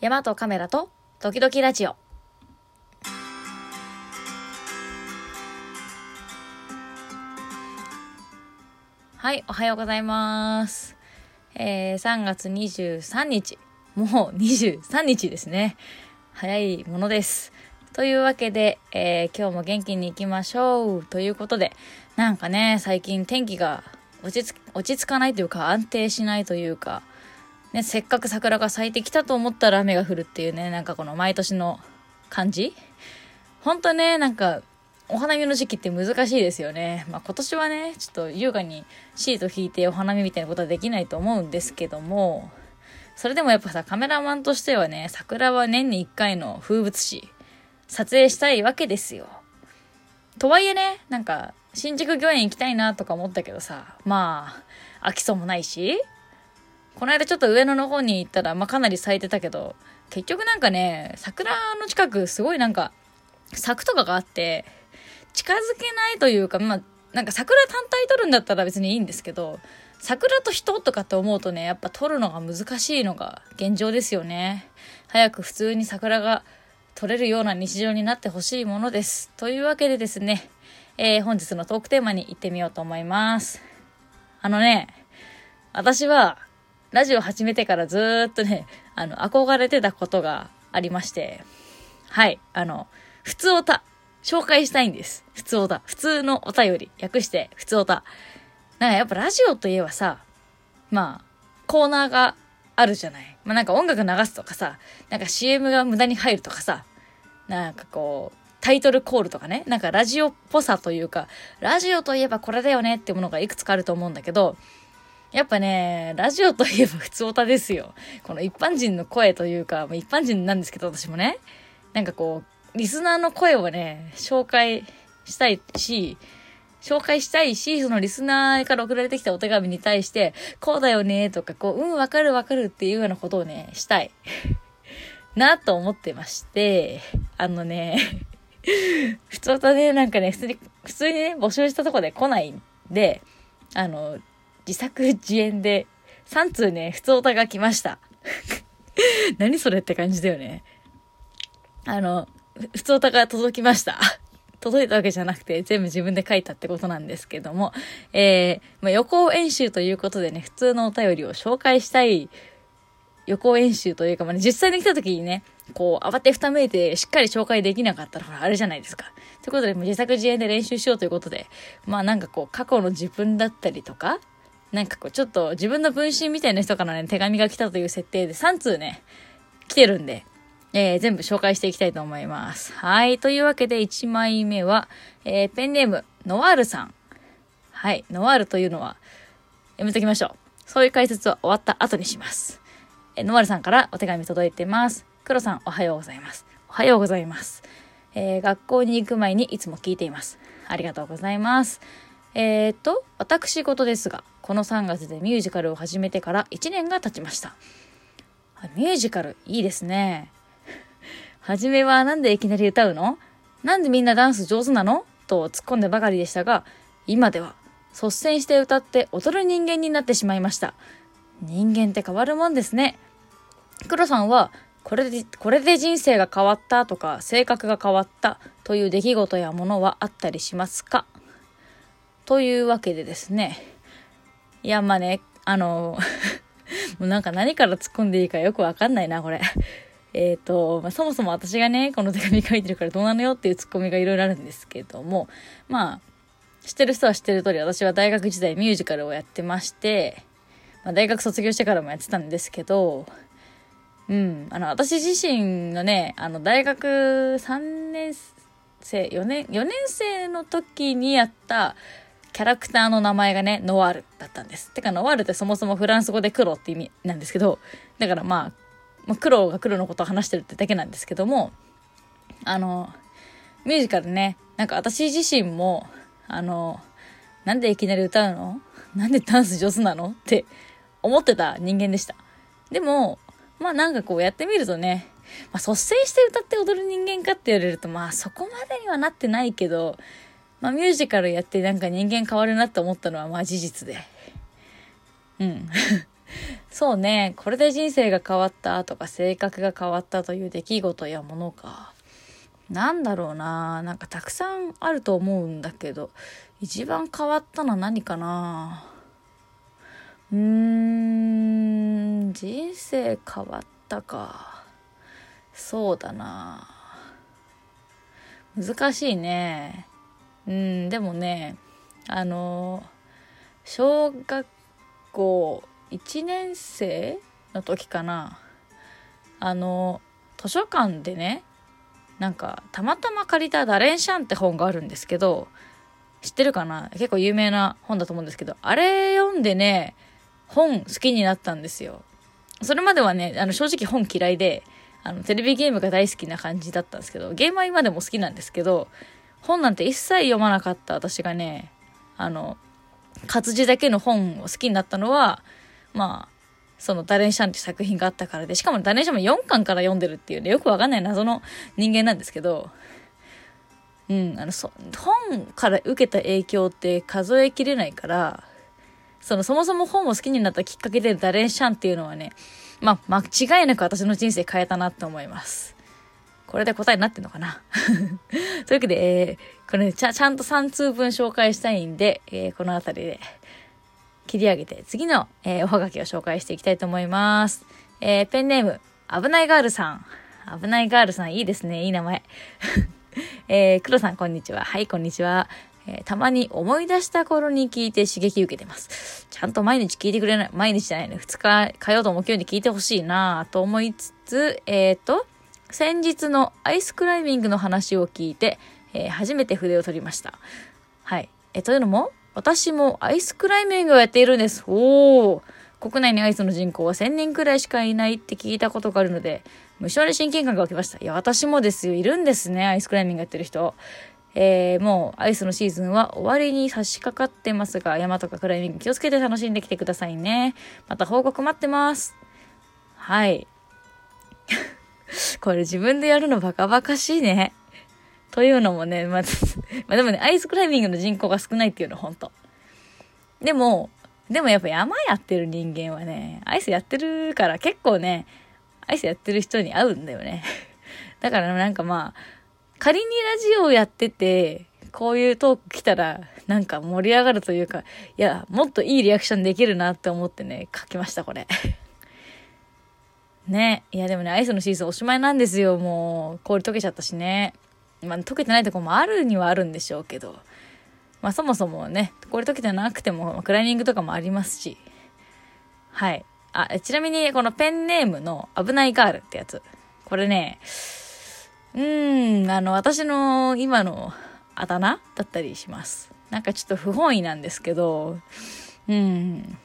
山とカメラと時々ラジオ。はい、おはようございます。えー、3月23日。もう23日ですね。早いものです。というわけで、えー今日も元気に行きましょう。ということで、なんかね、最近天気が落ち着落ち着かないというか安定しないというか、ね、せっかく桜が咲いてきたと思ったら雨が降るっていうね、なんかこの毎年の感じほんとね、なんか、お花見の時期って難しいですよね。まあ今年はね、ちょっと優雅にシート引いてお花見みたいなことはできないと思うんですけども、それでもやっぱさ、カメラマンとしてはね、桜は年に1回の風物詩、撮影したいわけですよ。とはいえね、なんか、新宿御苑行きたいなとか思ったけどさ、まあ、飽きそうもないし、この間ちょっと上野の方に行ったら、まあかなり咲いてたけど、結局なんかね、桜の近くすごいなんか、柵とかがあって、近づけないというか、まあ、なんか桜単体撮るんだったら別にいいんですけど、桜と人とかって思うとね、やっぱ撮るのが難しいのが現状ですよね。早く普通に桜が撮れるような日常になってほしいものです。というわけでですね、えー本日のトークテーマに行ってみようと思います。あのね、私は、ラジオ始めてからずっとね、あの、憧れてたことがありまして、はい、あの、普通おた、紹介したいんです。普通おた。普通のお便り、略して、普通おた。なんかやっぱラジオといえばさ、まあ、コーナーがあるじゃない。まあなんか音楽流すとかさ、なんか CM が無駄に入るとかさ、なんかこう、タイトルコールとかね、なんかラジオっぽさというか、ラジオといえばこれだよねってものがいくつかあると思うんだけど、やっぱね、ラジオといえば普通歌ですよ。この一般人の声というか、一般人なんですけど私もね、なんかこう、リスナーの声をね、紹介したいし、紹介したいし、そのリスナーから送られてきたお手紙に対して、こうだよね、とか、こう、うん、わかるわかるっていうようなことをね、したい。なと思ってまして、あのね、普通とね、なんかね、普通に、普通にね、募集したとこで来ないんで、あの、自作自演で3通ね、普通歌が来ました。何それって感じだよね。あの、普通歌が届きました。届いたわけじゃなくて、全部自分で書いたってことなんですけども、えー、まあ、予行演習ということでね、普通のお便りを紹介したい予行演習というか、まあね、実際に来た時にね、こう、慌てふためいてしっかり紹介できなかったら、ほら、あれじゃないですか。ということで、も自作自演で練習しようということで、まあなんかこう、過去の自分だったりとか、なんかこう、ちょっと自分の分身みたいな人からね、手紙が来たという設定で3通ね、来てるんで、えー全部紹介していきたいと思います。はい。というわけで、1枚目は、えーペンネーム、ノワールさん。はい。ノワールというのは、やめときましょう。そういう解説は終わった後にします。えーノワールさんからお手紙届いてます。黒さん、おはようございます。おはようございます。えー学校に行く前にいつも聞いています。ありがとうございます。えー、と、私事ですが、この3月でミュージカルを始めてから1年が経ちました。ミュージカル、いいですね。はじめはなんでいきなり歌うの？なんでみんなダンス上手なの？と突っ込んでばかりでしたが、今では率先して歌って踊る人間になってしまいました。人間って変わるもんですね。黒さんは、これで、これで人生が変わったとか、性格が変わったという出来事やものはあったりしますか？というわけでですね。いや、まあね、あの、もうなんか何から突っ込んでいいかよくわかんないな、これ。えっ、と、まあ、そもそも私がね、この手紙書いてるからどうなのよっていうツッコミがいろいろあるんですけども、まあ、知ってる人は知ってる通り、私は大学時代ミュージカルをやってまして、まあ、大学卒業してからもやってたんですけど、うん、あの、私自身のね、あの、大学3年生、4年、4年生の時にやったキャラクターの名前がね、ノワールだったんです。てか、ノワールってそもそもフランス語で黒って意味なんですけど、だからまあ、まあ、黒が黒のことを話してるってだけなんですけども、あの、ミュージカルね、なんか私自身も、あの、なんでいきなり歌うの？なんでダンス上手なの？って思ってた人間でした。でも、まあなんかこうやってみるとね、まあ率先して歌って踊る人間かって言われると、まあそこまでにはなってないけど、まあミュージカルやってなんか人間変わるなって思ったのはまあ事実で。うん。そうね、これで人生が変わったとか性格が変わったという出来事やものか。なんだろうななんかたくさんあると思うんだけど、一番変わったのは何かなうーん、人生変わったか。そうだな難しいね。うん、でもね、あの、小学校1年生の時かな。あの、図書館でね、なんか、たまたま借りたダレンシャンって本があるんですけど、知ってるかな？結構有名な本だと思うんですけど、あれ読んでね、本好きになったんですよ。それまではね、あの、正直本嫌いで、あの、テレビゲームが大好きな感じだったんですけど、ゲームは今でも好きなんですけど、本なんて一切読まなかった私がね、あの、活字だけの本を好きになったのは、まあ、そのダレンシャンって作品があったからで、しかもダレンシャンも4巻から読んでるっていうね、よくわかんない謎の人間なんですけど、うん、あの、そ、本から受けた影響って数えきれないから、その、そもそも本を好きになったきっかけでダレンシャンっていうのはね、まあ、間違いなく私の人生変えたなって思います。これで答えになってんのかな？というわけで、えー、これね、ちゃ、ちゃんと3通分紹介したいんで、えー、この辺りで切り上げて、次の、えー、おはがきを紹介していきたいと思います。えー、ペンネーム、危ないガールさん。危ないガールさん、いいですね。いい名前。えー、黒さん、こんにちは。はい、こんにちは。えー、たまに思い出した頃に聞いて刺激受けてます。ちゃんと毎日聞いてくれない、毎日じゃないね。2日、火曜と木曜に聞いてほしいなと思いつつ、えっ、ー、と、先日のアイスクライミングの話を聞いて、えー、初めて筆を取りました。はい。え、というのも、私もアイスクライミングをやっているんです。おー。国内にアイスの人口は1000人くらいしかいないって聞いたことがあるので、無性に親近感が湧きました。いや、私もですよ。いるんですね。アイスクライミングやってる人。えー、もうアイスのシーズンは終わりに差し掛かってますが、山とかクライミング気をつけて楽しんできてくださいね。また報告待ってます。はい。これ自分でやるのバカバカしいね。というのもね、まず、まあでもね、アイスクライミングの人口が少ないっていうのは本当でも、でもやっぱ山やってる人間はね、アイスやってるから結構ね、アイスやってる人に会うんだよね。だからなんかまあ、仮にラジオをやってて、こういうトーク来たら、なんか盛り上がるというか、いや、もっといいリアクションできるなって思ってね、書きました、これ。ね。いや、でもね、アイスのシーズンおしまいなんですよ。もう、氷溶けちゃったしね。まあ、溶けてないとこもあるにはあるんでしょうけど。まあ、そもそもね、氷溶けてなくても、クライミングとかもありますし。はい。あ、ちなみに、このペンネームの危ないガールってやつ。これね、うーん、あの、私の今のあだ名だったりします。なんかちょっと不本意なんですけど、うん。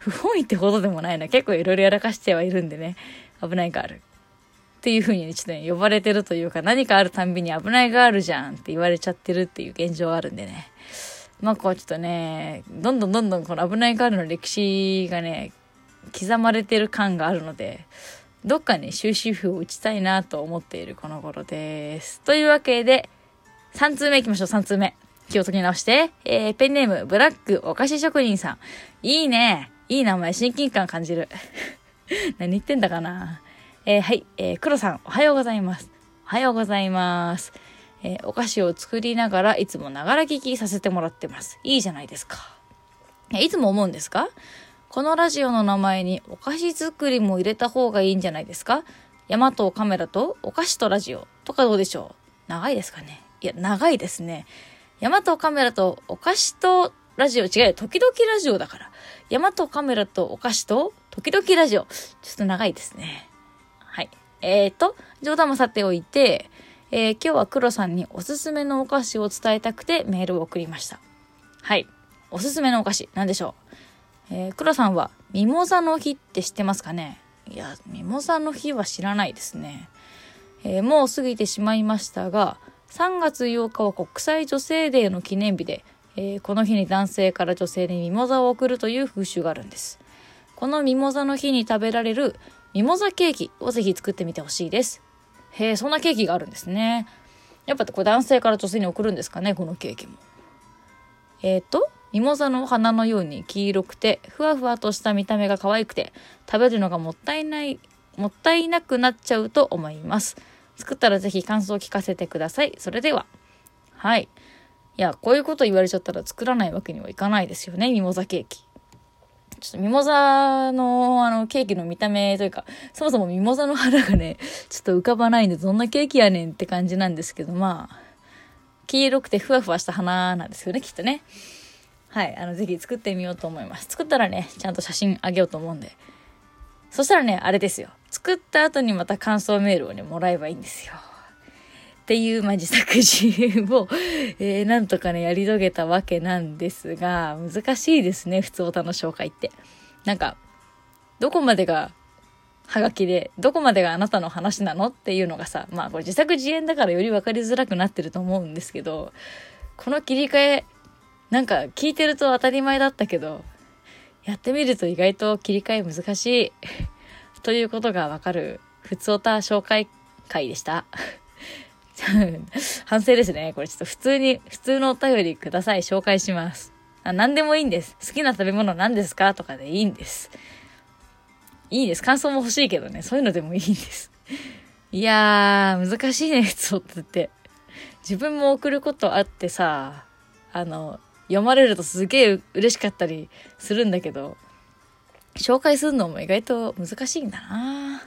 不本意ってほどでもないな。結構いろいろやらかしてはいるん。でね。危ないガール。っていう風にねちょっとね、呼ばれてるというか、何かあるたん。びに危ないガールじゃん。って言われちゃってるっていう現状あるん。でね。まあこうちょっとね、どん。どん。どん。どん。この危ないガールの歴史がね、刻まれてる感があるので、どっかに終止符を打ちたいなと思っているこの頃です。というわけで、3通目行きましょう、3通目。気を取り直して、えー、ペンネーム、ブラックお菓子職人さん。いいね。いい名前、親近感感じる。何言ってんだかな。えー、はい、えー、黒さん、おはようございます。おはようございます。えー、お菓子を作りながら、いつもながら聞きさせてもらってます。いいじゃないですか。いつも思うんですか？このラジオの名前にお菓子作りも入れた方がいいんじゃないですか？山とカメラとお菓子とラジオとかどうでしょう？長いですかね？いや、長いですね。山とカメラとお菓子とラジオ、違う、時々ラジオだから。山とカメラとお菓子と時々ラジオ。ちょっと長いですね。はい。えーと、冗談もさておいて、えー、今日は黒さんにおすすめのお菓子を伝えたくてメールを送りました。はい。おすすめのお菓子、何でしょう？えー、黒さんは、ミモザの日って知ってますかね？いや、ミモザの日は知らないですね。えー、もう過ぎてしまいましたが、3月8日は国際女性デーの記念日で、えー、この日に男性から女性にミモザを送るという風習があるんです。このミモザの日に食べられるミモザケーキをぜひ作ってみてほしいです。へえ、そんなケーキがあるんですね。やっぱこれ男性から女性に送るんですかね、このケーキも。えっ、ー、と、ミモザの花のように黄色くて、ふわふわとした見た目が可愛くて、食べるのがもったいない、もったいなくなっちゃうと思います。作ったらぜひ感想を聞かせてください。それでは。はい。いや、こういうこと言われちゃったら作らないわけにはいかないですよね、ミモザケーキ。ちょっとミモザのあのケーキの見た目というか、そもそもミモザの花がね、ちょっと浮かばないんで、どんなケーキやねんって感じなんですけど、まあ、黄色くてふわふわした花なんですよね、きっとね。はい、あの、ぜひ作ってみようと思います。作ったらね、ちゃんと写真あげようと思うんで。そしたらね、あれですよ。作った後にまた感想メールをね、もらえばいいんですよ。っていう、まあ、自作自演を、えー、なんとかね、やり遂げたわけなんですが、難しいですね、普通歌の紹介って。なんか、どこまでが、はがきで、どこまでがあなたの話なのっていうのがさ、まあこれ自作自演だからより分かりづらくなってると思うんですけど、この切り替え、なんか聞いてると当たり前だったけど、やってみると意外と切り替え難しいということがわかる、ふつおた紹介会でした。反省ですね。これちょっと普通に、普通のお便りください。紹介します。あ何でもいいんです。好きな食べ物何ですかとかでいいんです。いいです。感想も欲しいけどね。そういうのでもいいんです。いやー、難しいね、普通って。自分も送ることあってさ、あの、読まれるとすげえ嬉しかったりするんだけど、紹介するのも意外と難しいんだな。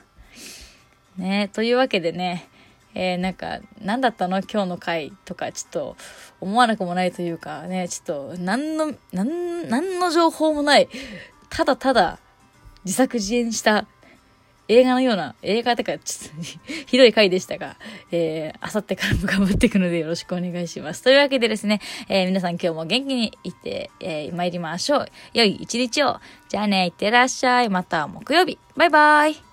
ね。というわけでね、えー、なんか、何だったの？今日の回とか、ちょっと思わなくもないというかね、ちょっと、何の、何、何の情報もない、ただただ自作自演した映画のような、映画とか、ちょっとひどい回でしたが、えー、あさってからも頑張っていくのでよろしくお願いします。というわけでですね、えー、皆さん今日も元気に行って、えー、参りましょう。良い一日を。じゃあね、いってらっしゃい。また木曜日。バイバイ。